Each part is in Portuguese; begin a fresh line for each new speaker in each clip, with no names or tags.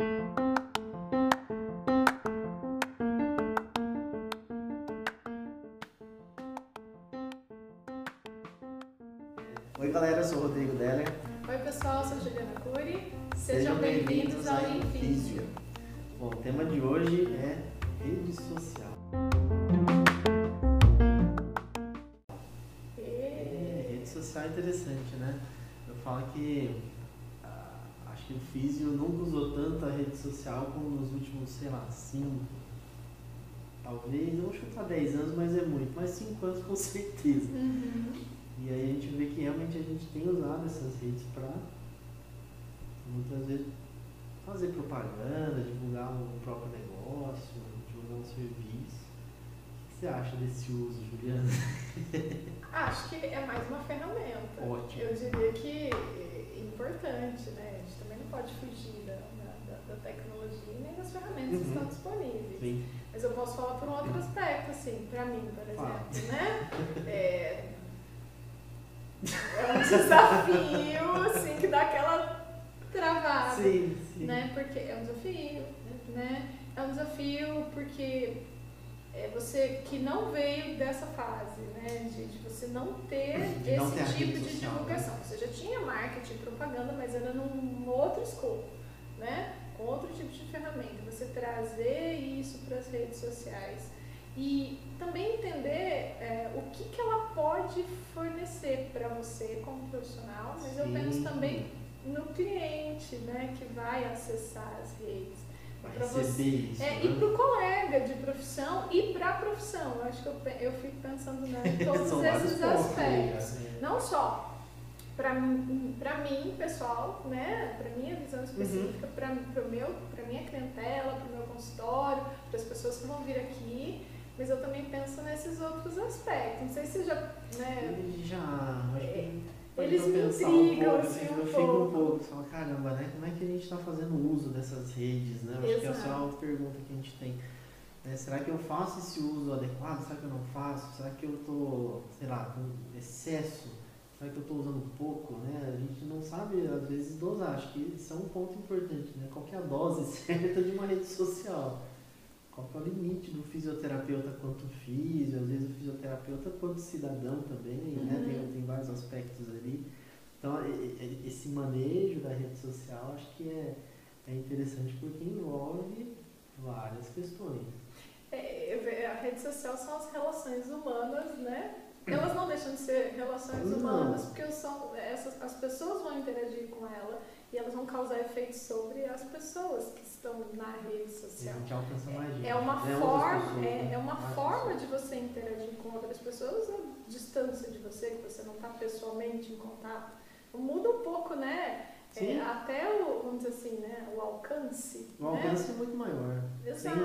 Oi galera, eu sou o Rodrigo Deller.
Oi pessoal, eu sou Juliana Cury.
Sejam bem-vindos ao Infísio. Bom, o tema de hoje é rede social. É, rede social é interessante, né? Eu falo que que o Físio nunca usou tanto a rede social como nos últimos, sei lá, 5, talvez, não vou chutar 10 anos, mas é muito, mas 5 anos com certeza.
Uhum.
E aí a gente vê que realmente a gente tem usado essas redes para muitas vezes fazer propaganda, divulgar um próprio negócio, divulgar um serviço. O que você acha desse uso, Juliana?
Acho que é mais uma ferramenta.
Ótimo.
Eu diria que é importante, né? A gente não pode fugir da, da, da tecnologia e nem das ferramentas
Uhum.
que estão disponíveis.
Sim.
Mas eu posso falar por um outro aspecto, assim, pra mim, por exemplo, né? É, é um desafio, assim, que dá aquela travada.
Sim, sim.
né? Porque é um desafio, né? É um desafio porque é você que não veio dessa fase, né? De, de você não ter
De não
esse
ter a
tipo de
social,
divulgação.
né?
Você já tinha marketing, propaganda, mas era num outro escopo, né? Com outro tipo de ferramenta. Você trazer isso para as redes sociais e também entender é, o que, que ela pode fornecer para você como profissional, mas eu
Sim.
penso também no cliente, né, que vai acessar as redes.
Receber
você-
isso.
É,
né?
e para o colega de profissão e para a profissão. Eu acho que eu, eu fico pensando né, em todos esses aspectos.
né?
Não só para mim, pessoal, né, para minha visão específica,
Uhum.
para para meu, para minha clientela, para o meu consultório, para as pessoas que vão vir aqui, mas eu também penso nesses outros aspectos. Não sei se já, né,
já. Acho
eles me
pensar
intrigam,
um pouco,
assim,
eu
um
fico um
pouco.
pouco, você fala, caramba, né? Como é que a gente está fazendo uso dessas redes, né? Eu Acho que é
Exato.
uma pergunta que a gente tem. né? Será que eu faço esse uso adequado? Será que eu não faço? Será que eu estou, sei lá, com excesso? Será que eu estou usando pouco? Né? A gente não sabe, às vezes, dosar. Acho que isso é um ponto importante, né? Qual é a dose certa de uma rede social? Qual é o limite do fisioterapeuta quanto físio, às vezes o fisioterapeuta quanto cidadão também, né?
Uhum.
Tem, tem vários aspectos ali. Então, esse manejo da rede social acho que é, é interessante porque envolve várias questões.
É, a rede social são as relações humanas, né? Elas não deixam de ser relações
Não.
humanas, porque são, essas, as pessoas vão interagir com ela e elas vão causar efeitos sobre as pessoas que estão na rede
a
social.
gente alcança mais gente.
É uma
né? Outras
forma, é,
né?
é uma forma
pessoas.
de você interagir com outras pessoas à distância de você, que você não está pessoalmente em contato. Muda um pouco, né? É, até o, vamos dizer assim, né? O alcance.
O
né?
alcance é muito maior,
Exato.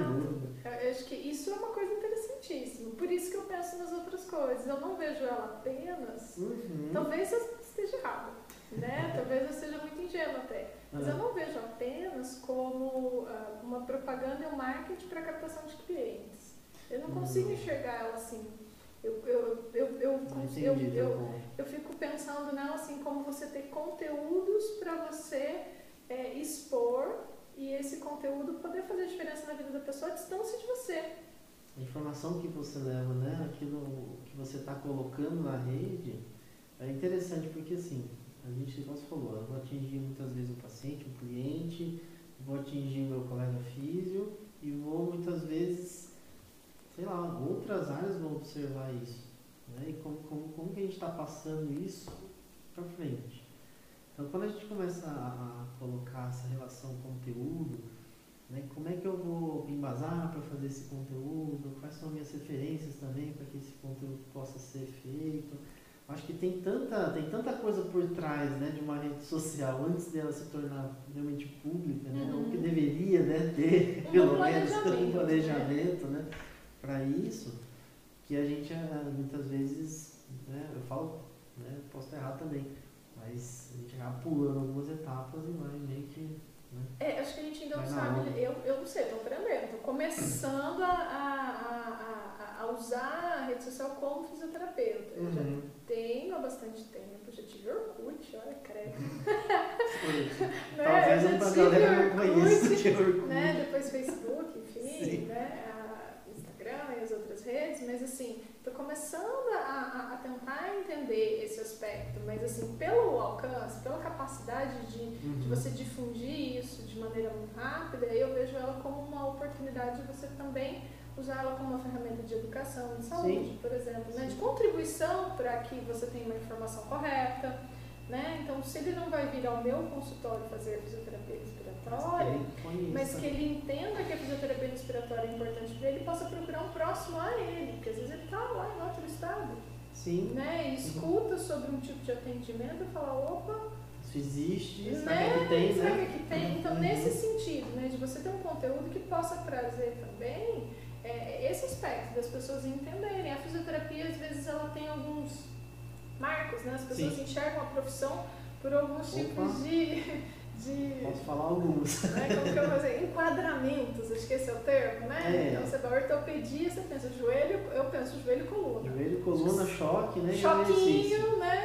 Eu acho que isso é uma coisa interessantíssima. Por isso que eu penso nas outras coisas. Eu não vejo ela apenas.
Uhum.
Talvez eu esteja errada, né? Talvez eu seja muito ingênua até. Mas eu
Ah,
não vejo apenas como ah, uma propaganda e um marketing para captação de clientes. Eu não consigo
Hum.
enxergar ela assim. Eu, eu, eu, eu, eu,
entendi
eu,
teu ponto.
eu fico pensando nela assim como você ter conteúdos para você é, expor e esse conteúdo poder fazer diferença na vida da pessoa à distância de você.
A informação que você leva, né? Aquilo que você está colocando na rede é interessante porque assim, a gente, igual você falou, eu vou atingir muitas vezes o paciente, o cliente, vou atingir meu colega físio e vou muitas vezes, sei lá, outras áreas vão observar isso. Né? E como, como, como que a gente está passando isso para frente. Então quando a gente começa a, a colocar essa relação conteúdo, né? Como é que eu vou embasar para fazer esse conteúdo? Quais são minhas referências também para que esse conteúdo possa ser feito? Acho que tem tanta, tem tanta coisa por trás né, de uma rede social antes dela se tornar realmente pública, né?
Uhum.
ou que deveria né, ter,
Um
pelo menos, um planejamento né, para isso, que a gente ah, muitas vezes, né, eu falo, né, posso estar errado também, mas a gente acaba pulando algumas etapas e vai meio que. Né,
É, acho que a gente ainda não sabe. Eu, eu não sei, estou aprendendo. Estou começando a, a, a, a- usar a rede social como fisioterapeuta. Eu já
Uhum.
tenho há bastante tempo, já tive Orkut, olha, credo. né?
Talvez
eu já tive
não
Orkut,
de Orkut.
né? Depois Facebook, enfim,
Sim.
né? A Instagram e as outras redes, mas assim, tô começando a, a- a tentar entender esse aspecto, mas assim, pelo alcance, pela capacidade de, de
Uhum.
você difundir isso de maneira muito rápida, eu vejo ela como uma oportunidade de você também usar ela como uma ferramenta de educação, de saúde,
Sim.
por exemplo, né? de contribuição para que você tenha uma informação correta. Né? Então, se ele não vai vir ao meu consultório fazer fisioterapia respiratória, mas que ele entenda que a fisioterapia respiratória é importante para ele possa procurar um próximo a ele, porque às vezes ele está lá em outro estado,
Sim,
né? E escuta sobre um tipo de atendimento e fala, opa,
isso existe, será
né?
que tem,
Será
né?
que tem? Então,
Uhum.
nesse sentido, né, de você ter um conteúdo que possa trazer também é, esse aspecto das pessoas entenderem. A fisioterapia, às vezes, ela tem alguns marcos, né? As pessoas
Sim.
enxergam a profissão por alguns
Opa.
tipos de, de
Posso falar alguns.
né, como que eu vou dizer? Enquadramentos, acho que esse é o termo, né?
É.
Então, você vai ortopedia, você pensa joelho, eu penso joelho e coluna.
Joelho, coluna, choque, né?
Choquinho, né?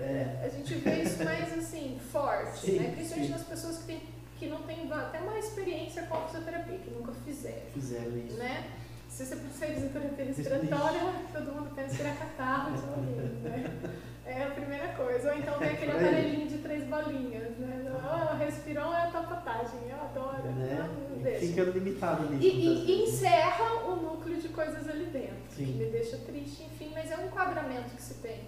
É.
A gente vê isso mais assim, forte,
Sim,
né? Principalmente
sim.
nas pessoas que, tem, que não têm até uma experiência com a fisioterapia, que nunca fizeram,
Fizeram isso.
né? Se você em fisioterapia respiratória, todo mundo pensa que era catarro, de ouvido, né? É a primeira coisa. Ou então tem aquele aparelhinho de três bolinhas, né? Ah, respirou é tapatagem, eu adoro.
Né?
Ah, não.
Fica limitado nisso.
E, e- e encerra o núcleo de coisas ali dentro,
Sim.
que me deixa triste, enfim, mas é um enquadramento que se tem.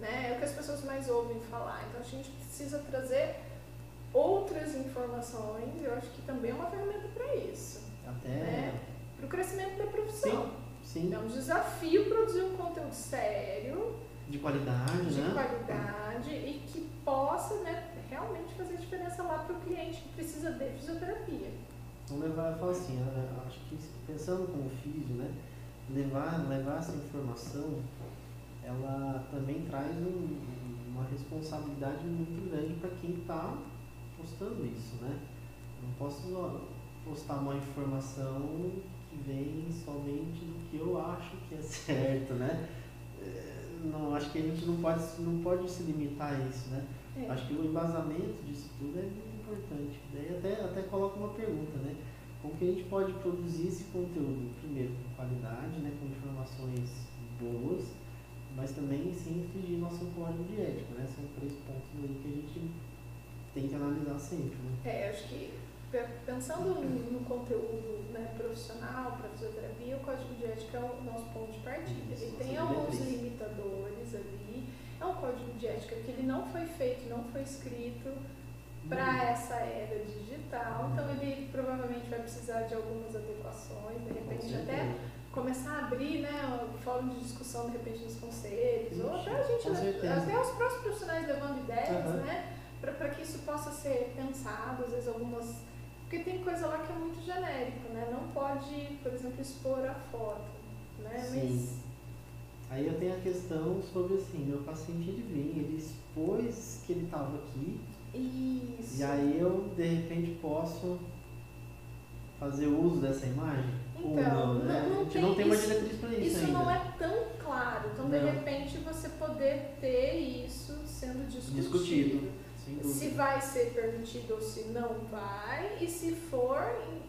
Né? É o que as pessoas mais ouvem falar. Então a gente precisa trazer outras informações, eu acho que também é uma ferramenta para isso,
Até.
né? para o crescimento da profissão.
Sim,
É um desafio produzir um conteúdo sério,
de qualidade,
de
né?
qualidade e que possa né, realmente fazer diferença lá para o cliente que precisa de fisioterapia.
Vamos levar, eu falo assim, eu acho que pensando como físio, né? Levar, levar essa informação, ela também traz um- uma responsabilidade muito grande para quem está postando isso, né? Eu não posso postar uma informação que vem somente do que eu acho que é certo, né? É, Não, acho que a gente não pode, não pode se limitar a isso, né?
É.
Acho que o embasamento disso tudo é muito importante. Daí até, até coloco uma pergunta, né? Como que a gente pode produzir esse conteúdo? Primeiro, com qualidade, né? com informações boas, mas também sem infringir nosso código de ética, né? São três pontos aí que a gente tem que analisar sempre, né?
É, acho que pe- pensando no conteúdo né, profissional para fisioterapia, o código de ética é o nosso ponto de partida. Ele tem alguns
diretriz.
limitadores ali. É um código de ética que ele não foi feito, não foi escrito para essa era digital, então ele provavelmente vai precisar de algumas adequações, de repente até começar a abrir né, o fórum de discussão de repente nos conselhos, ou até a gente, até os próprios profissionais levando ideias,
Aham.
né? Para que isso possa ser pensado, às vezes algumas. Porque tem coisa lá que é muito genérico, né? Não pode, por exemplo, expor a foto, né?
Sim. Aí eu tenho a questão sobre assim, meu paciente vem, ele expôs que ele estava aqui,
Mas isso.
e aí eu de repente posso fazer uso dessa imagem?
Então,
não, né?
não- não
a gente não tem uma
tem-
diretriz para isso,
Isso
ainda.
não é tão claro. Então, de
Não.
repente, você poder ter isso sendo discutido.
Discutido,
Se vai ser permitido ou se não vai, e se for,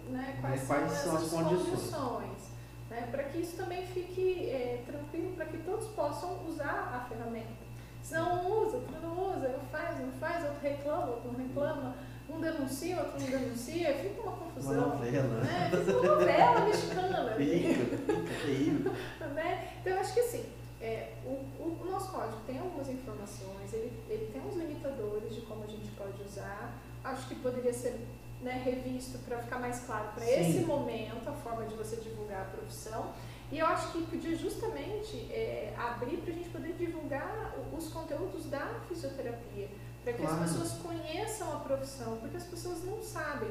né, quais,
Né, quais
são
as condições.
condições. né, para que isso também fique é, tranquilo, para que todos possam usar a ferramenta. Se não usa, outro não usa, um faz, não faz, outro reclama, outro não reclama, um denuncia, outro não denuncia, fica uma
Uma
confusão.
novela.
Né? Fica uma novela mexicana.
Fica, fica terrível.
né? Então, eu acho que assim, é, o, o, nosso código tem algumas informações, ele, ele tem uns limitadores de como a gente pode usar. Acho que poderia ser né, revisto para ficar mais claro para esse momento a forma de você divulgar a profissão. E eu acho que podia justamente é, abrir para a gente poder divulgar os conteúdos da fisioterapia, para que
Claro.
as pessoas conheçam a profissão, porque as pessoas não sabem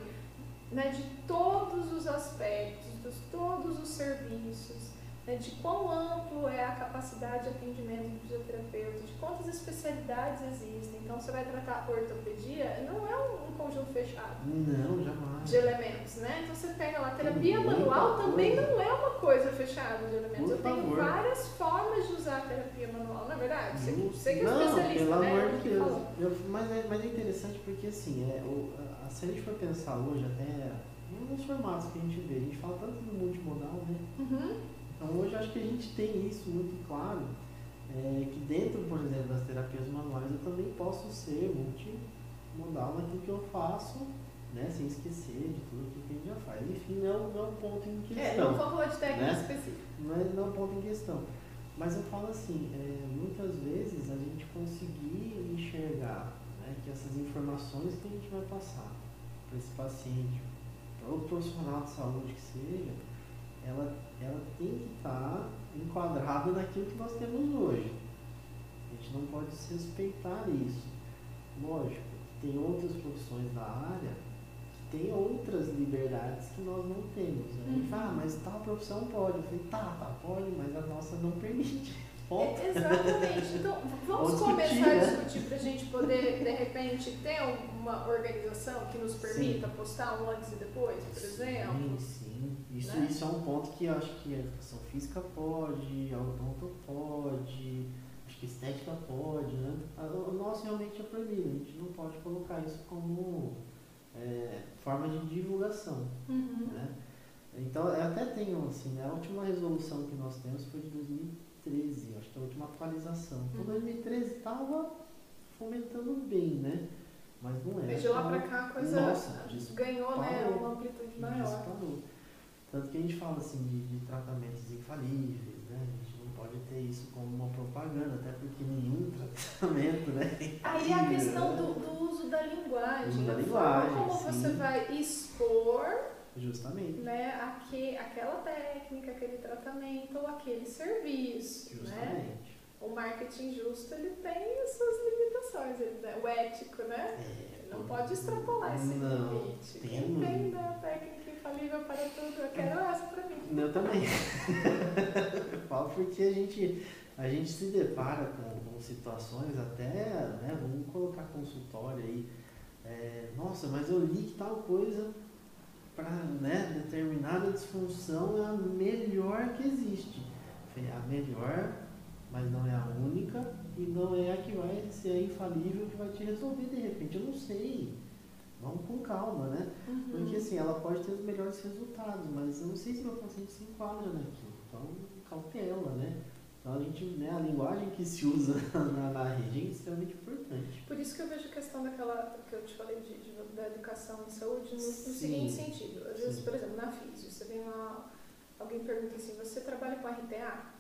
né, de todos os aspectos, de todos os serviços, né, de quão amplo é a capacidade de atendimento do fisioterapeuta, de quantas especialidades existem. Então, você vai tratar ortopedia, não é um, um conjunto fechado.
Não, jamais.
De elementos, né? Então, você pega lá, terapia manual também não é uma coisa fechada de elementos. Por Eu tenho favor. várias formas de usar a terapia manual, não é verdade? Você, você que é
não,
especialista,
pelo
né?
amor de Deus. Eu, mas, é, mas é interessante porque, assim, é, o, a, se a gente for pensar hoje, até nos formatos que a gente vê, a gente fala tanto do multimodal, né?
Uhum.
Então hoje acho que a gente tem isso muito claro, é, que dentro, por exemplo, das terapias manuais eu também posso ser multimodal naquilo que eu faço, né, sem esquecer de tudo que a gente já faz. Enfim, não, não é um ponto em questão.
É, não vou falar de técnica né? específica.
Mas não é um ponto em questão. Mas eu falo assim, é, muitas vezes a gente conseguir enxergar né, que essas informações que a gente vai passar para esse paciente, para o profissional de saúde que seja, ela, ela tem que estar enquadrada naquilo que nós temos hoje. A gente não pode respeitar isso. Lógico, tem outras profissões da área que têm outras liberdades que nós não temos. A gente fala, ah, mas tal profissão pode. Eu falei, tá, tá, pode, mas a nossa não permite.
Ponto. exatamente. Então, vamos começar a discutir para a gente poder, de repente, ter uma organização que nos permita sim. postar um antes e depois, por exemplo?
Sim, sim. Isso, né? isso é um ponto que eu acho que a educação física pode, a odonto pode, acho que estética pode, né? O nosso realmente é proibido, a gente não pode colocar isso como é, forma de divulgação.
Uhum.
Né? Então, eu até tenho, assim, né, a última resolução que nós temos foi de 2013, acho que é a última atualização. Então, 2013 uhum. estava fomentando bem, né? Mas não é.
De lá para cá a coisa Nossa, ganhou né, uma amplitude maior.
Disparou. Tanto que a gente fala assim de, de tratamentos infalíveis, né? A gente não pode ter isso como uma propaganda, até porque nenhum tratamento, né?
Aí a questão do, do, uso da linguagem. Uso
da linguagem.
Como
sim.
você vai expor
Justamente.
Né, aqui, aquela técnica, aquele tratamento ou aquele serviço. Né? Justamente. Né? O marketing justo ele tem as suas limitações, ele, né? o ético, né? É, não pode extrapolar esse não, limite. Quem tem da técnica infalível para tudo. Eu quero essa para mim.
Eu também. eu porque a gente, a gente se depara com, com situações até, né, vamos colocar consultório aí. É, nossa, mas eu li que tal coisa para né, determinada disfunção é a melhor que existe. É a melhor, mas não é a única e não é a que vai ser infalível que vai te resolver de repente. Eu não sei vamos com calma, né?
Uhum.
Porque assim, ela pode ter os melhores resultados, mas eu não sei se meu paciente se enquadra naquilo. Então, cautela, né? Então a gente, né, a linguagem que se usa na, na rede é extremamente importante.
Por isso que eu vejo a questão daquela que eu te falei de, de da educação em saúde no, no seguinte sentido. Às vezes, por exemplo, na física, você vem uma. Alguém pergunta assim, você trabalha com RTA?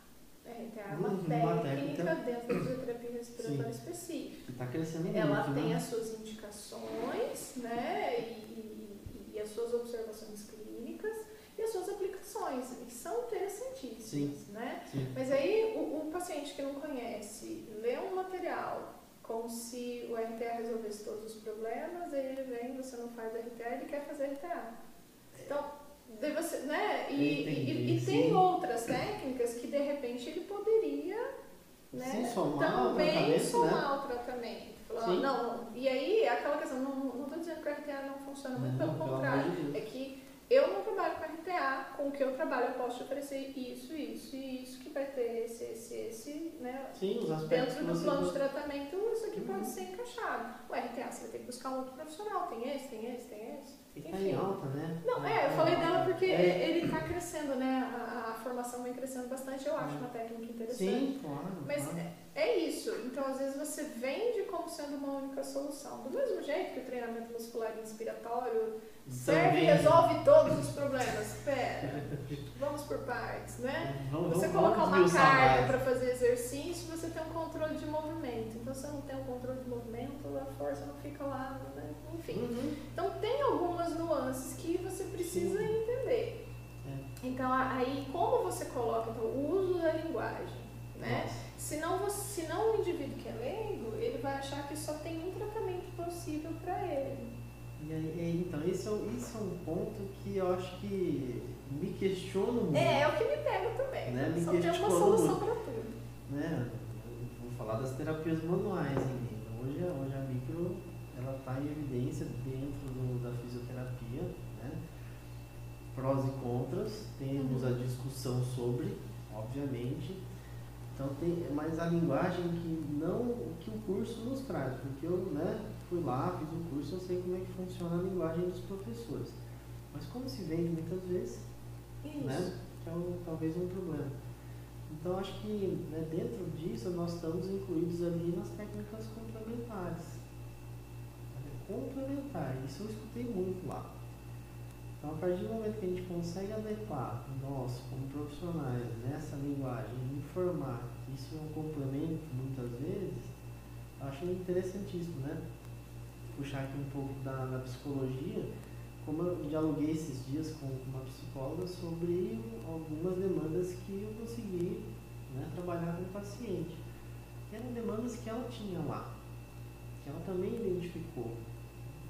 RTA é uma, uhum, técnica, técnica dentro da fisioterapia respiratória específica.
Está crescendo
Ela
muito,
tem
né?
as suas indicações, né? E, e, e, as suas observações clínicas e as suas aplicações, que são interessantíssimas,
Sim.
né?
Sim.
Mas aí o, o paciente que não conhece, lê um material como se o RTA resolvesse todos os problemas, aí ele vem, você não faz RTA, ele quer fazer RTA. Então, de você, né? E,
Entendi,
e, e tem outras técnicas que de repente ele poderia né?
Sim, somar
também somar
né?
o tratamento. Falar, não, e aí aquela questão, não estou dizendo que o RTA não funciona, muito
não,
pelo contrário. É que eu não trabalho com RTA, com o que eu trabalho eu posso te oferecer isso, isso e isso, que vai ter esse, esse, esse, né?
Sim, os
aspectos Dentro do plano de tratamento, isso aqui uhum. pode ser encaixado. O RTA você vai ter que buscar um outro profissional, tem esse, tem esse, tem esse.
Está em alta, né?
Não, é, eu falei dela porque é. ele está crescendo, né? A, a, formação vem crescendo bastante, eu acho uma técnica interessante.
Sim, claro.
Mas
claro.
É, é, isso. Então, às vezes, você vende como sendo uma única solução. Do mesmo jeito que o treinamento muscular inspiratório serve e resolve todos os problemas. Espera, vamos por partes, né?
Vamos,
você
vamos,
colocar uma carga para fazer exercício, você tem um controle de movimento. Então, se você não tem um controle de movimento, a força não fica lá, né? enfim.
Uhum.
Então, tem algumas nuances que você precisa Sim. entender.
É.
Então, aí, como você coloca então, o uso da linguagem, né? Senão, você, senão o indivíduo que é leigo, ele vai achar que só tem um tratamento possível para ele.
E aí, então, esse é, esse é um ponto que eu acho que me questiono muito.
É, é o que me pega também.
Né? Me
Só tem uma solução para tudo.
Né? Vou falar das terapias manuais ainda. Hoje, hoje a micro ela está em evidência dentro do, da fisioterapia, né? prós e contras, temos uhum. a discussão sobre, obviamente, então tem, mas a linguagem que não o que o curso nos traz, porque eu né, fui lá, fiz o curso, eu sei como é que funciona a linguagem dos professores. Mas como se vende muitas vezes, né, que é um, talvez um problema. Então acho que né, dentro disso nós estamos incluídos ali nas técnicas complementares. Complementar, isso eu escutei muito lá. Então, a partir do momento que a gente consegue adequar nós, como profissionais, nessa linguagem, informar que isso é um complemento, muitas vezes, acho interessantíssimo, né? Puxar aqui um pouco da, da psicologia, como eu dialoguei esses dias com uma psicóloga sobre algumas demandas que eu consegui né, trabalhar com o paciente. eram demandas que ela tinha lá, que ela também identificou.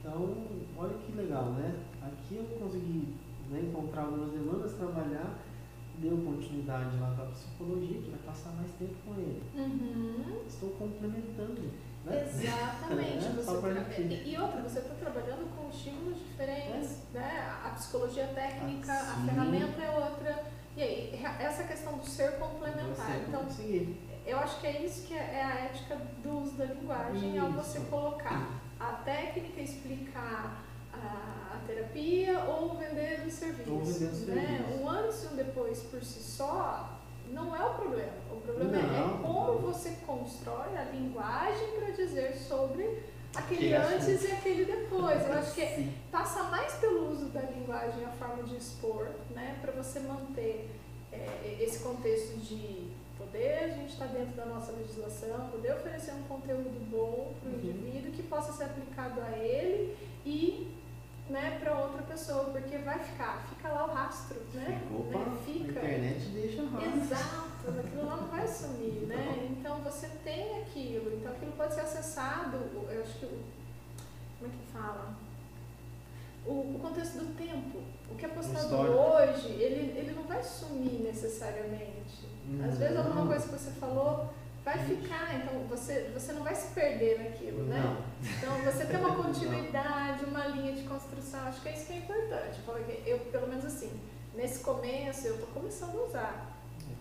Então, olha que legal, né? Aqui eu consegui né, encontrar algumas demandas, trabalhar, deu continuidade lá para a psicologia, que vai passar mais tempo com ele.
Uhum.
Estou complementando. Né?
Exatamente. é, você tra... e, e outra, você está trabalhando com estímulos diferentes, é. né? A psicologia técnica, ah, a ferramenta é outra. E aí, essa questão do ser complementar. Então, conseguir. eu acho que é isso que é, é a ética do uso da linguagem, isso. ao você colocar a técnica, explicar a, a terapia ou vender os serviços. Ou vender os né? serviços. Um antes e um depois por si só não é o problema. O problema é não, é como você constrói a linguagem para dizer sobre aquele antes e aquele depois. Eu acho que passa mais pelo uso da linguagem, a forma de expor, né, para você manter é, esse contexto de poder a gente está dentro da nossa legislação, poder oferecer um conteúdo bom para o uhum. indivíduo que possa ser aplicado a ele e né, para outra pessoa, porque vai ficar, fica lá o rastro, né?
Opa,
né? Fica.
A internet deixa rastro.
Exato, aquilo lá não vai sumir, né? Então você tem aquilo, então aquilo pode ser acessado, eu acho que, como é que fala? O, o contexto do tempo, o que é postado hoje, ele, ele não vai sumir necessariamente. Às vezes alguma coisa que você falou vai ficar, então você, você não vai se perder naquilo, né?
Não.
Então você tem uma continuidade, uma linha de construção, acho que é isso que é importante. Porque eu, pelo menos assim, nesse começo eu estou começando a usar.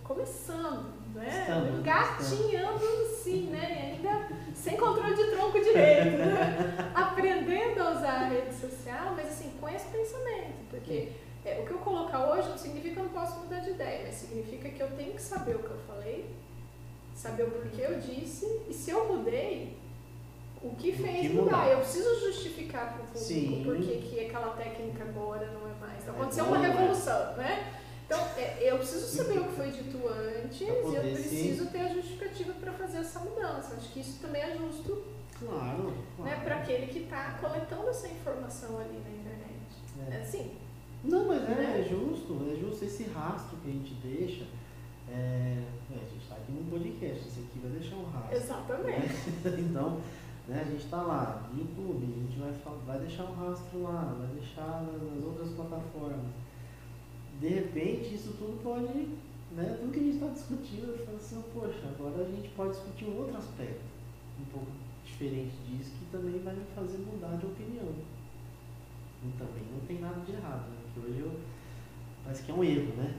Começando, né?
Estamos,
Gatinhando sim, né? E ainda sem controle de tronco direito, né? Aprendendo a usar a rede social, mas assim, com esse pensamento, porque é, o que eu colocar hoje não significa que eu não posso mudar de ideia, mas significa que eu tenho que saber o que eu falei, saber o porquê eu disse, e se eu mudei, o que fez que mudar? mudar? Eu preciso justificar para o público porque que aquela técnica agora não é mais. Então, aconteceu é uma revolução, né? Então, é, eu preciso saber o que foi dito antes e eu preciso ter a justificativa para fazer essa mudança. Acho que isso também é justo
claro,
né,
claro.
Né, para aquele que está coletando essa informação ali na internet. É. Assim,
não, mas é, é justo, é justo esse rastro que a gente deixa. É, é a gente está aqui num podcast, esse aqui vai deixar um rastro.
Exatamente.
Né? então, né, a gente está lá, YouTube, a gente vai, vai deixar um rastro lá, vai deixar nas outras plataformas. De repente, isso tudo pode, né, tudo que a gente está discutindo, eu falo assim, poxa, agora a gente pode discutir um outro aspecto, um pouco diferente disso, que também vai me fazer mudar de opinião. E também não tem nada de errado, né? Hoje eu. Parece que é um erro, né?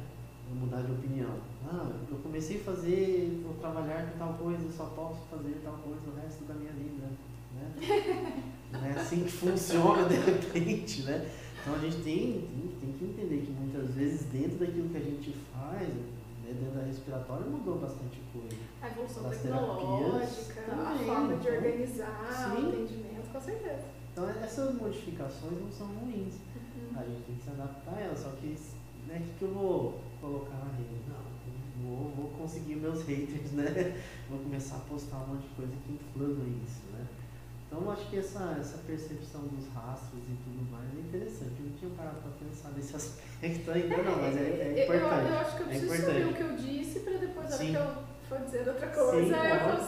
mudar de opinião. Ah, eu comecei a fazer, vou trabalhar com tal coisa, eu só posso fazer tal coisa o resto da minha vida. Né? não é assim que funciona de repente, né? Então a gente tem, tem, tem, que entender que muitas vezes dentro daquilo que a gente faz, né, dentro da respiratória mudou bastante coisa.
A evolução das tecnológica, também, a forma de organizar, sim. o entendimento, com certeza.
Então essas modificações não são ruins. A gente tem que se adaptar a elas, só que né, que, que eu vou colocar na rede? Não, vou, vou conseguir meus haters, né? Vou começar a postar um monte de coisa que inflama isso, né? Então acho que essa, essa percepção dos rastros e tudo mais é interessante. Eu não tinha parado para pensar nesse aspecto ainda não, mas é, é importante.
Eu, eu, acho que eu
é
preciso saber o que eu disse para depois, Sim. a hora que eu for dizer outra coisa,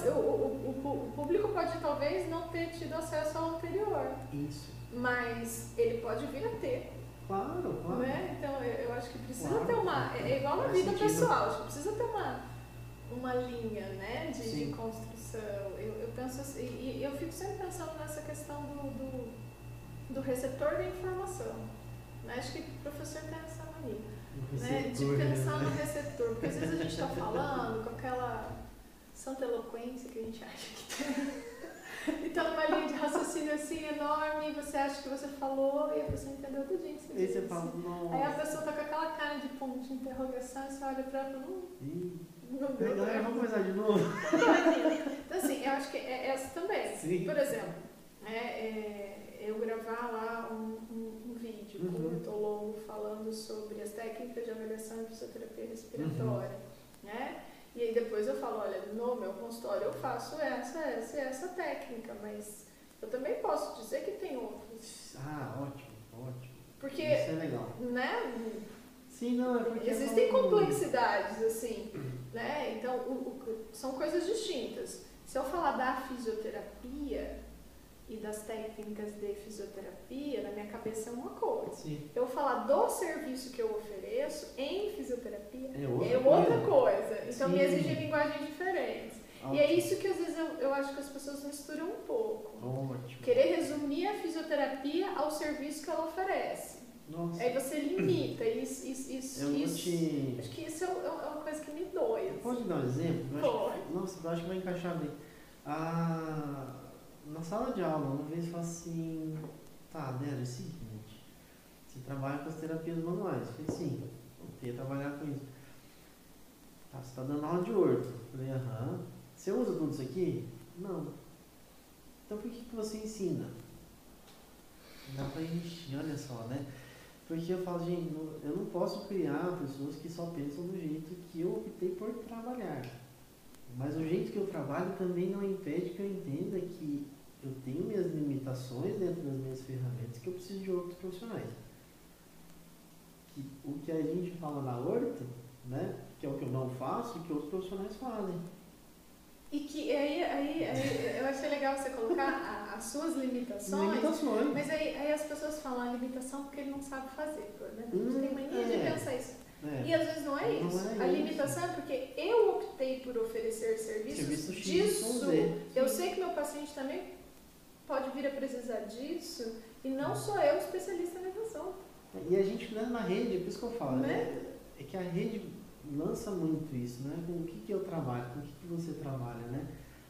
Sim, o, o, o, o, público pode talvez não ter tido acesso ao anterior.
Isso.
Mas ele pode vir a ter.
Claro, claro.
Né? Então eu, eu acho que precisa
Claro.
ter uma. É igual na vida
sentido.
pessoal, acho que precisa ter uma, uma linha né, de, de construção. Eu, eu penso assim, e eu fico sempre pensando nessa questão do, do, do receptor da informação. Né? Acho que o professor tem essa mania. Né, de
receptor,
pensar
né?
no receptor. Porque às vezes a gente está falando com aquela santa eloquência que a gente acha que tem. E tá numa linha de raciocínio assim enorme, você acha que você falou e a pessoa entendeu tudinho que você
Aí você
disse.
fala, nossa.
Aí a pessoa tá com aquela cara de ponto de interrogação e você olha pra ela e fala, "Hum, não deu
Galera,
tempo."
vamos começar de novo?
Então assim, eu acho que é essa também.
Sim.
Por exemplo, é, é, eu gravar lá um, um- um vídeo
Uhum.
curto ou longo falando sobre as técnicas de avaliação de fisioterapia respiratória,
Uhum.
né? E aí depois eu falo, olha, no meu consultório eu faço essa, essa e essa técnica, mas eu também posso dizer que tem outras.
Ah, ótimo, ótimo.
Porque,
Isso é legal.
né,
Sim, não, é porque.
existem
é
complexidades, assim, né? Então, o- o- são coisas distintas. Se eu falar da fisioterapia e das técnicas de fisioterapia, na minha cabeça é uma coisa.
Sim,
Eu falar do serviço que eu ofereço em fisioterapia
é outra
é outra
coisa.
coisa. Então,
Sim.
me exige linguagens diferentes. E é isso que às vezes eu, eu acho que as pessoas misturam um pouco.
Ótimo.
Querer resumir a fisioterapia ao serviço que ela oferece.
Nossa,
Aí você limita. Isso, isso, isso,
eu
isso-
te.
Acho que isso é, é uma coisa que me dói. assim.
Pode dar um exemplo? Eu acho nossa, eu acho que vai encaixar bem. Ah, na sala de aula, uma vez falou assim, tá, Débora, é o seguinte, você trabalha com as terapias manuais. Eu falei, sim, voltei a trabalhar com isso. Tá, você está dando aula de orto. Eu falei, aham. Você usa tudo isso aqui? Não. Então por que, que você ensina? Dá pra encher, olha só, né? Porque eu falo, gente, eu não posso criar pessoas que só pensam do jeito que eu optei por trabalhar. Mas o jeito que eu trabalho também não impede que eu entenda que eu tenho minhas limitações dentro das minhas ferramentas que eu preciso de outros profissionais. Que o que a gente fala na horta, né, que é o que eu não faço, que outros profissionais fazem.
E que aí, aí, aí eu achei legal você colocar a- as suas limitações.
Limitações.
Mas aí, aí as pessoas falam a limitação porque ele não sabe fazer, né? A gente
Hum,
tem mania de
é.
pensar isso.
É.
E às vezes não é
Não
isso.
é
a
isso.
limitação é porque eu optei por oferecer serviços
Serviço
disso. Eu sei que meu paciente também pode vir a precisar disso e não sou eu especialista na educação.
E a gente né, na rede, por isso que eu falo,
Né?
né? É que a rede lança muito isso, né? Com o que, que eu trabalho, com o que, que você trabalha, né?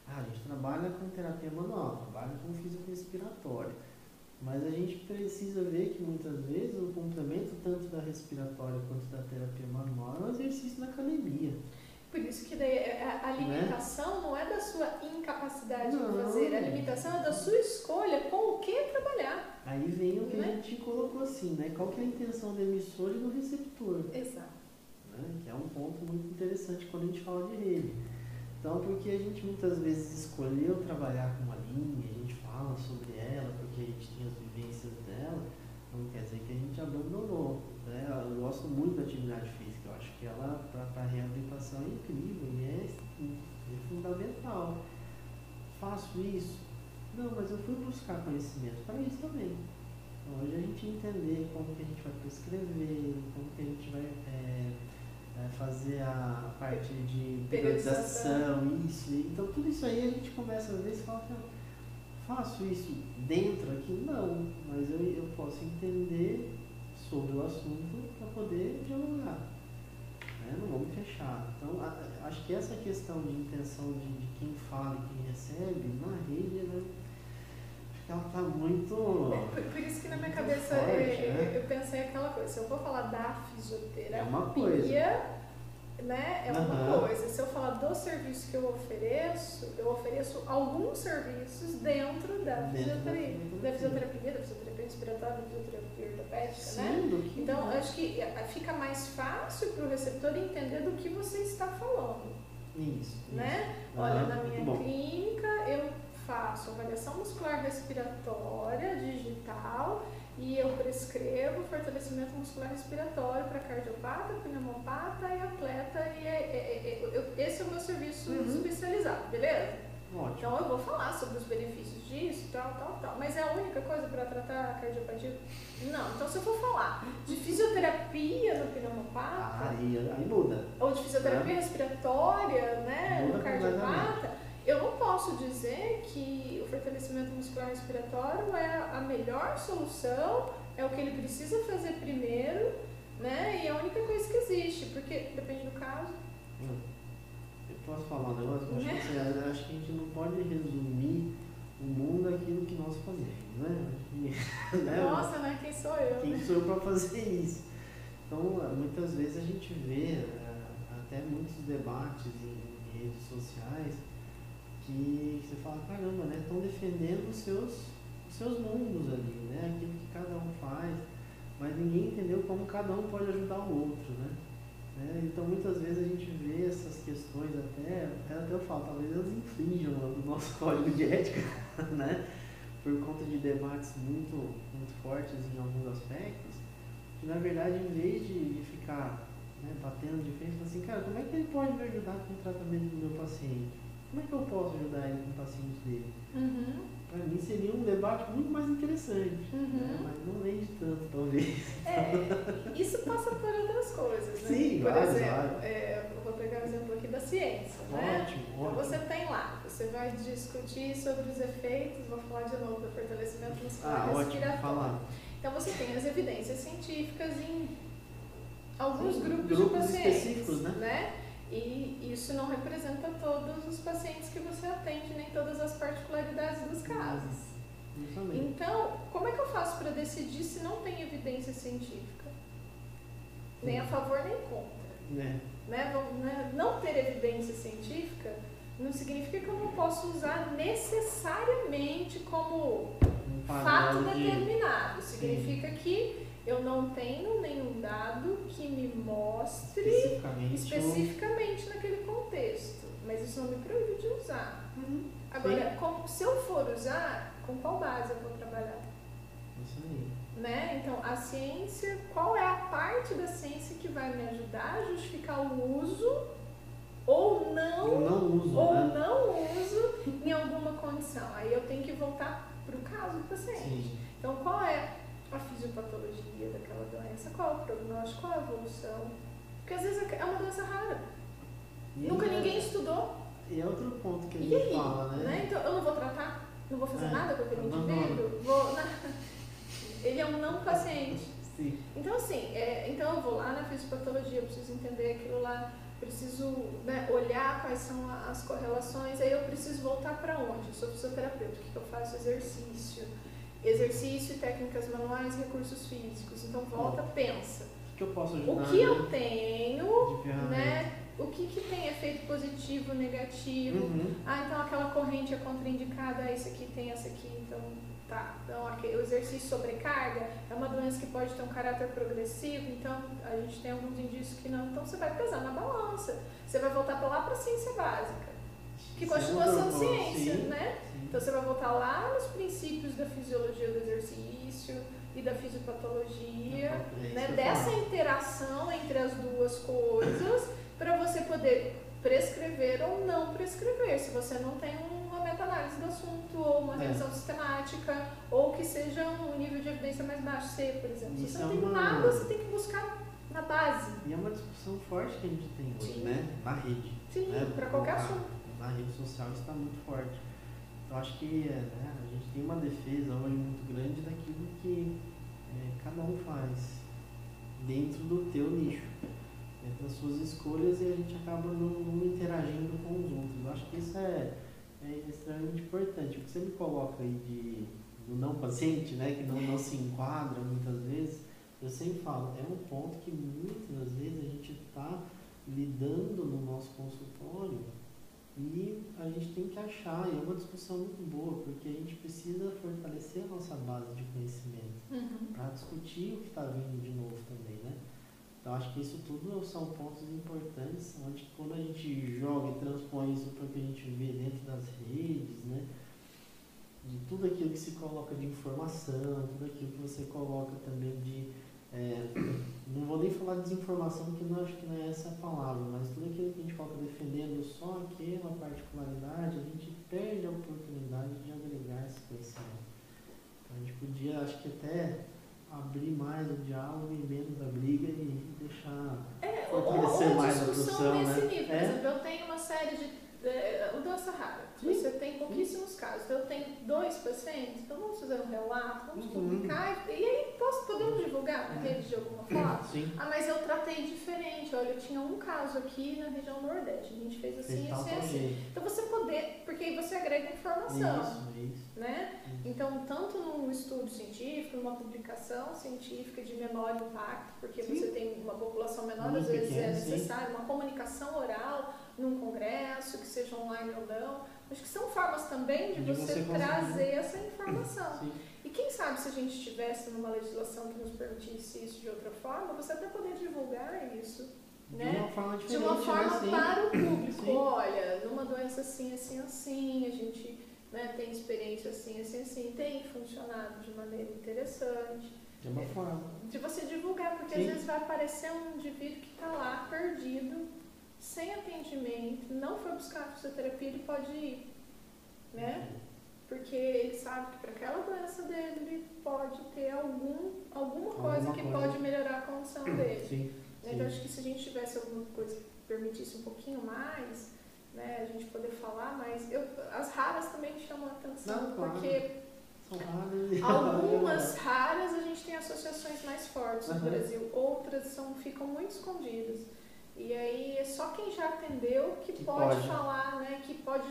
Ah, a gente trabalha com terapia manual, trabalha com fisiorrespiratória. Mas a gente precisa ver que muitas vezes o complemento tanto da respiratória quanto da terapia manual é um exercício na academia.
Por isso que daí é- a, a limitação não é da sua incapacidade
Não.
de fazer, a limitação é da sua escolha com o que trabalhar.
Aí vem o que
Né?
a gente colocou assim, né? Qual que é a intenção do emissor e do receptor?
Exato.
né? que é um ponto muito interessante quando a gente fala de rede. Então, porque a gente muitas vezes escolheu trabalhar com uma linha, a gente fala sobre ela, porque a gente tem as vivências dela, não quer dizer que a gente abandonou. Né? Eu gosto muito da atividade física, que ela, para a reabilitação, é incrível e é, é fundamental. Faço isso? Não, mas eu fui buscar conhecimento para isso também. Então, hoje a gente entender como que a gente vai prescrever, como que a gente vai é, é, fazer a parte de
Periodização.
isso. e- Então tudo isso aí a gente começa às vezes a falar, "Cara, faço isso dentro aqui? Não, mas eu, eu posso entender sobre o assunto para poder dialogar. Né? Não vamos fechar. Então a- acho que essa questão de intenção de, de quem fala e quem recebe, na rede, né? acho que ela está muito.
Por, por isso que na minha cabeça
Forte,
eu,
né?
eu pensei aquela coisa, se eu for falar da fisioterapia,
É uma coisa.
Né, é uma
Aham.
coisa. Se eu falar do serviço que eu ofereço, eu ofereço alguns serviços dentro da fisioterapia, da
fisioterapia.
da fisioterapia respiratória, da fisioterapia ortopédica, né?
Sim,
Então, acho que eh, fica mais fácil para o receptor entender do que você está falando,
Isso.
né?
isso.
Olha,
Aham,
na minha
bom.
clínica eu faço avaliação muscular respiratória digital e eu prescrevo fortalecimento muscular respiratório para cardiopata, pneumopata e atleta e é- é- é- é- eu- esse é o meu serviço
Uhum.
especializado, beleza?
Ótimo.
Então eu vou falar sobre os benefícios disso, tal, tal, tal. Mas é a única coisa para tratar a cardiopatia? Não. Então se eu for falar de fisioterapia no pneumopata,
Aí, aí muda.
ou de fisioterapia respiratória, né,
Muda
no cardiopata, eu não posso dizer que o fortalecimento muscular respiratório é a melhor solução, é o que ele precisa fazer primeiro, né, e é a única coisa que existe, porque depende do caso.
Hum. Eu posso falar um negócio? Eu acho,
Né?
que, assim, eu acho que a gente não pode resumir o mundo aquilo que nós fazemos, né? Que, né?
Nossa, né, quem sou eu?
Quem
né?
sou eu para fazer isso? Então, muitas vezes a gente vê eh, até muitos debates em redes sociais que você fala, caramba, né? Estão defendendo os seus, os seus mundos ali, né? Aquilo que cada um faz, mas ninguém entendeu como cada um pode ajudar o outro, né? Né? Então, muitas vezes a gente vê essas questões até, até, eu falo, talvez elas infringam o nosso código de ética, né? Por conta de debates muito, muito fortes em alguns aspectos, que na verdade, em vez de, de ficar né, batendo de frente, assim, cara, como é que ele pode me ajudar com o tratamento do meu paciente? Como é que eu posso ajudar ele com o paciente dele?
Uhum,
Para mim seria um debate muito mais interessante, né?
uhum.
mas não rende tanto, talvez.
É, isso passa por outras coisas, né?
Sim,
por exemplo, é, eu vou pegar o exemplo aqui da ciência, né?
Ótimo,
Então
ótimo.
você tem lá, você vai discutir sobre os efeitos, vou falar de novo do fortalecimento muscular
Ah, ótimo,
respiratório. Então você tem as evidências científicas em alguns
Sim,
grupos,
grupos
de pacientes,
específicos, né?
E isso não representa todos os pacientes que você atende, nem todas as particularidades dos casos. Então, como é que eu faço para decidir se não tem evidência científica? Nem a favor nem contra.
Né?
Né? Não ter evidência científica não significa que eu não posso usar necessariamente como
Um
fato
de-
determinado. Significa que eu não tenho nenhum dado que me mostre
especificamente.
especificamente naquele contexto. Mas isso não me proíbe de usar.
Uhum.
Agora, como- se eu for usar, com qual base eu vou trabalhar?
Isso aí.
Né? Então, a ciência, qual é a parte da ciência que vai me ajudar a justificar o uso ou não,
Eu não uso,
ou
né?
não uso em alguma condição? Aí eu tenho que voltar para o caso do paciente.
Sim.
Então, qual é a fisiopatologia daquela doença? Qual é o prognóstico? Qual é a evolução? Porque às vezes é uma doença rara.
E
Nunca
é-
ninguém estudou.
E é outro ponto que a gente
aí?
fala, né?
né? Então, eu não vou tratar? Não vou fazer
É,
nada com aquele indivíduo? Vou... Ele é um não paciente.
Sim.
Então, assim, é, então eu vou lá na fisiopatologia, eu preciso entender aquilo lá, preciso né, olhar quais são as correlações, aí eu preciso voltar para onde? Eu sou fisioterapeuta, o que eu faço? Exercício. Exercício, técnicas manuais, recursos físicos. Então, volta, pensa.
O que eu posso ajudar?
O que
né?
eu tenho,
de ferramenta?
né? O que, que tem efeito positivo, negativo?
Uhum.
Ah, então aquela corrente é contraindicada, ah, esse aqui tem essa aqui, então tá. Então aqui, o exercício sobrecarga é uma doença que pode ter um caráter progressivo, então a gente tem alguns indícios que não. Então você vai pesar na balança. Você vai voltar para lá para a ciência básica, que
Isso é
continua sendo ciência, né? Então você vai voltar lá nos princípios da fisiologia do exercício e da fisiopatologia
É
né, dessa interação entre as duas coisas para você poder prescrever ou não prescrever, se você não tem uma meta-análise do assunto ou uma
É.
revisão sistemática ou que seja um nível de evidência mais baixo, C, por exemplo. Se
Isso
você não
é
tem
uma-
nada, você tem que buscar na base.
E é uma discussão forte que a gente tem hoje,
Sim.
né? Na rede.
Sim,
né?
para qualquer assunto.
Na rede social está muito forte. Eu acho que é, né, a gente tem uma defesa hoje muito grande daquilo que é, cada um faz dentro do teu nicho, dentro das suas escolhas e a gente acaba não, não interagindo com os outros. Eu acho que isso é, é extremamente importante. O que você me coloca aí de, do não paciente, né, que não, não se enquadra muitas vezes, eu sempre falo, é um ponto que muitas vezes a gente está lidando no nosso consultório e a gente tem que achar, e é uma discussão muito boa, porque a gente precisa fortalecer a nossa base de conhecimento
Uhum.
para discutir o que está vindo de novo também, né? Então acho que isso tudo são pontos importantes, onde quando a gente joga e transpõe isso para o que a gente vê dentro das redes, né? De tudo aquilo que se coloca de informação, tudo aquilo que você coloca também de. É, não vou nem falar de desinformação, que não acho que não é essa a palavra, mas tudo aquilo que a gente coloca defendendo só aquela particularidade, a gente perde a oportunidade de agregar esse conhecimento. Então, a gente podia, acho que até abrir mais o diálogo e menos a briga e deixar
É, ou,
fortalecer
ou
mais a
discussão nesse
né?
nível. Por
É.
exemplo, eu tenho uma série de. Doença rara.
Sim.
Você tem pouquíssimos casos. Então, eu tenho dois pacientes, então vamos fazer um relato, vamos
Uhum.
publicar. E, aí, posso, podemos divulgar na
Uhum.
rede de alguma forma?
Sim.
Ah, mas eu tratei diferente. Olha, eu tinha um caso aqui na região Nordeste. A gente fez assim,
Fez
assim, assim. Então você poder, porque aí você agrega informação,
Isso, isso.
né?
isso.
Então, tanto num estudo científico, numa publicação científica de menor impacto, porque
Sim.
você tem uma população menor,
Muito
às vezes é
pequena, sim.
necessário uma comunicação oral num congresso, que seja online ou não. Acho que são formas também de,
De
você,
você
trazer essa informação.
Sim.
E quem sabe se a gente estivesse numa legislação que nos permitisse isso de outra forma, você até poder divulgar isso,
De
né?
uma forma
De uma forma
né? Sim.
para o público.
Sim.
Olha, numa doença assim, assim, assim, a gente né, tem experiência assim, assim, assim, tem funcionado de maneira interessante.
De uma forma.
De você divulgar, porque
Sim.
às vezes vai aparecer um indivíduo que está lá perdido, sem atendimento, não foi buscar a fisioterapia, ele pode ir. Né? Porque ele sabe que para aquela doença dele ele pode ter algum, alguma coisa
Alguma
que
coisa.
pode melhorar a condição dele.
Sim.
Né? Então, acho que se a gente tivesse alguma coisa que permitisse um pouquinho mais, né, a gente poder falar mais. Eu, as raras também me chamam a atenção,
Não, claro.
porque algumas raras a gente tem associações mais fortes no
Aham.
Brasil, outras são, ficam muito escondidas. E aí é só quem já atendeu que,
Que
pode,
pode.
falar, né, que pode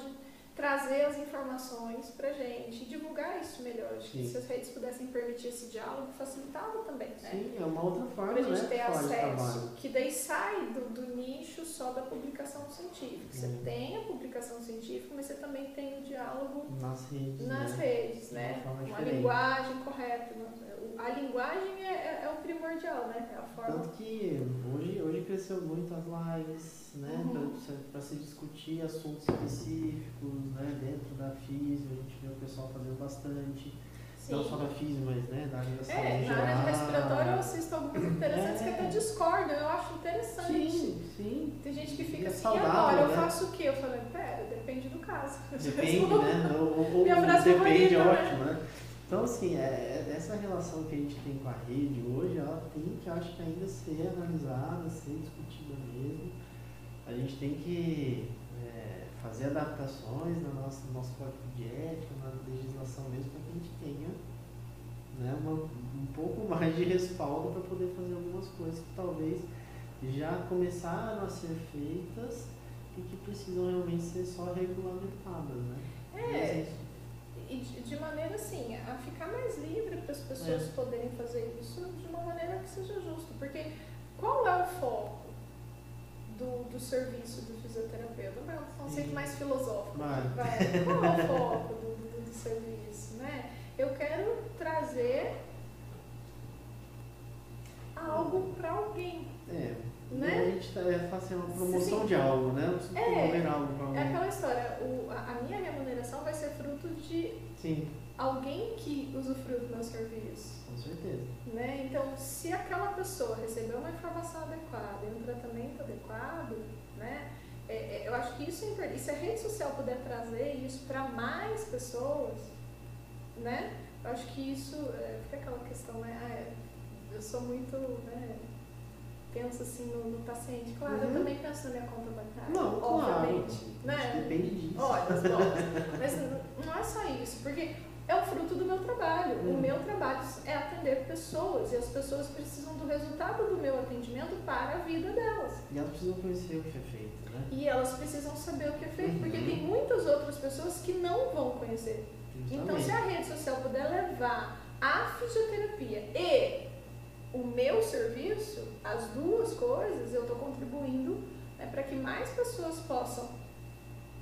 trazer as informações pra gente e divulgar isso melhor. Acho que se as redes pudessem permitir esse diálogo, facilitava também, né?
Sim, é uma outra forma,
Pra gente
né?
ter
de falar de
acesso,
trabalho.
que daí sai do, do nicho só da publicação científica. Você tem a publicação científica, mas você também tem o diálogo
Nas redes.
nas
né?
redes,
De
né?
uma
Uma linguagem correta. né? O- A linguagem é, é- é o primordial, né? É a forma.
Tanto que hoje, hoje cresceu muito as lives, né?
Uhum.
Para se discutir assuntos específicos, né? Dentro da física, a gente vê o pessoal fazendo bastante. Não só da física, mas né? da área da saúde
É, na área de respiratório eu assisto alguns interessantes que
É.
até discordam, eu acho interessante.
Sim, sim.
Tem gente que fica
É
assim,
saudável,
e agora eu
né?
faço o quê? Eu falei, pera, depende do caso.
Depende, né? Ou, ou-
Minha frase
depende, é
favorita, né?
ótimo, né? Então, assim, é, é- essa relação que a gente tem com a rede hoje, ela tem que, eu acho que ainda ser analisada, ser discutida mesmo. A gente tem que é, fazer adaptações na nossa, no nosso código de ética, na legislação mesmo, para que a gente tenha né, uma, um pouco mais de respaldo para poder fazer algumas coisas que talvez já começaram a ser feitas e que precisam realmente ser só regulamentadas, né?
É,
isso.
e de, de maneira assim, a ficar mais livre para as pessoas
É.
poderem fazer isso de uma maneira que seja justa. Porque qual é o foco do, do serviço do fisioterapeuta? Vai, um conceito mais filosófico.
Vai.
Vai. Qual é o foco do, do, do serviço? Né? Eu quero trazer algo para alguém.
É,
Né?
a gente tá, é, faz assim, uma promoção
Sim.
de algo, né?
É,
algo para
É
alguém.
aquela história, o, a, a minha remuneração vai ser fruto de
Sim,
alguém que usufruiu do meu serviço.
com certeza.
Né? Então, se aquela pessoa recebeu uma informação adequada e um tratamento adequado, né? é- é, eu acho que isso é importante. E se a rede social puder trazer isso para mais pessoas, né? eu acho que isso é, fica aquela questão, né? Ah, é, eu sou muito, né? penso assim no, no paciente. Claro, eu
Uhum.
também penso na minha conta bancária,
Não, claro.
obviamente.
Acho
Né?
Depende disso.
Olha. Mas não é só isso, porque é o fruto do meu trabalho. O
Hum.
meu trabalho é atender pessoas e as pessoas precisam do resultado do meu atendimento para a vida delas.
E elas precisam conhecer o que é feito, né?
E elas precisam saber o que é feito, porque
Uhum.
tem muitas outras pessoas que não vão conhecer. Então, se a rede social puder levar a fisioterapia e o meu serviço, as duas coisas, eu estou contribuindo né, para que mais pessoas possam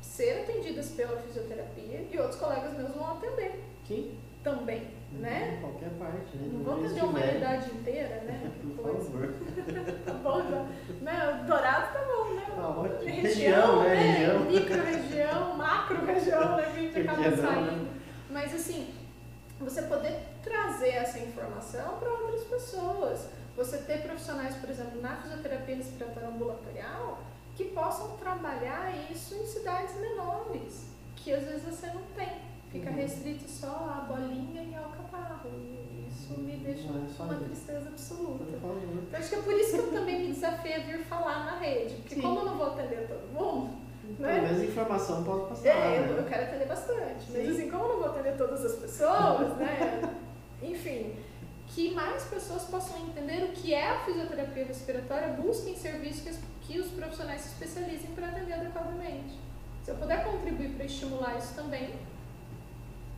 ser atendidas pela fisioterapia e outros colegas meus vão atender
Sim,
também, né?
Em qualquer parte, né?
Não
onde
atender a humanidade inteira, né?
Por
coisa.
favor.
Tá bom. Né? Dourado tá bom, né?
Tá.
Região,
Região, né?
né?
Região.
Micro-região, macro-região, né? Que a gente
Por que
acaba
não,
saindo.
né?
Mas assim, você poder trazer essa informação para outras pessoas. você ter profissionais, por exemplo, na fisioterapia respiratória ambulatorial, que possam trabalhar isso em cidades menores, que às vezes você não tem. Fica
Uhum.
restrito só a bolinha e ao catarro. E isso me deixa
é
uma
isso.
tristeza absoluta. Então acho que é por isso que eu também me desafio a vir falar na rede. Porque
Sim.
como eu não vou atender todo mundo,
Pelo
né?
menos informação pode passar.
É, eu,
né?
eu quero atender bastante. Mas
Sim.
assim, como eu não vou atender todas as pessoas, né? Enfim, que mais pessoas possam entender o que é a fisioterapia respiratória, busquem serviços que os profissionais se especializem para atender adequadamente. Se eu puder contribuir para estimular isso também,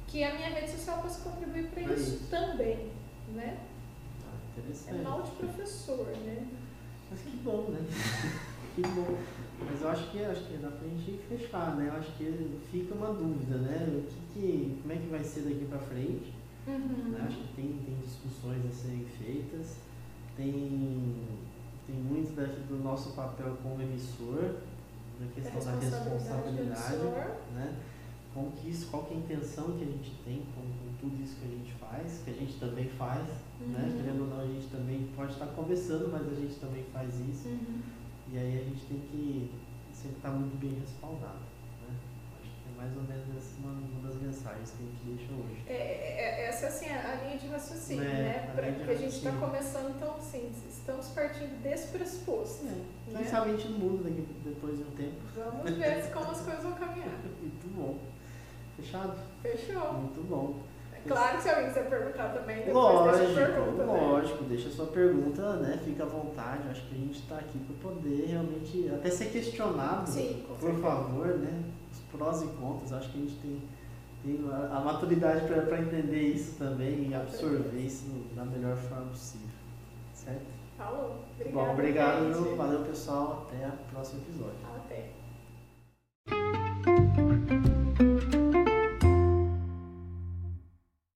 que a minha rede social possa contribuir para isso,
isso.
também, né?
Ah,
É
interessante.
mal de professor, né?
Mas que bom, né? que bom. Mas eu acho que acho que dá pra gente fechar, né? Eu acho que fica uma dúvida, né? O que, que como é que vai ser daqui pra frente?
Uhum.
né? Acho que tem, tem discussões a serem feitas, tem, tem muito daqui do nosso papel como emissor, da questão da
responsabilidade do
responsabilidade,
emissor.
né? Como que isso, qual que é a intenção que a gente tem com, com tudo isso que a gente faz, que a gente também faz, né?
Uhum.
Querendo ou não, a gente também pode estar começando, mas a gente também faz isso.
Uhum.
E aí a gente tem que sempre estar muito bem respaldado. Né? Acho que é mais ou menos essa uma, uma das mensagens que a gente deixa hoje.
É, é- é- essa assim, é a linha de raciocínio,
É,
né? Pra,
de
porque a gente está começando, então, assim, estamos partindo desse pressuposto.
É, Quem
Né?
sabe a gente não muda daqui, depois de um tempo.
Vamos ver como as coisas vão caminhar.
Muito bom. Fechado?
Fechou.
Muito bom.
É claro que se alguém quiser perguntar também, depois deixa a
Lógico,
pergunta. né?
lógico, deixa a sua pergunta, né? Fica à vontade. Acho que a gente está aqui para poder realmente até ser questionado.
Sim, com
por favor, né? Os prós e contras. Acho que a gente tem, tem a, maturidade para entender isso também e absorver isso da melhor forma possível. Certo?
Falou.
Muito bom, obrigado.
gente.
Valeu, pessoal. Até o próximo episódio.
Até.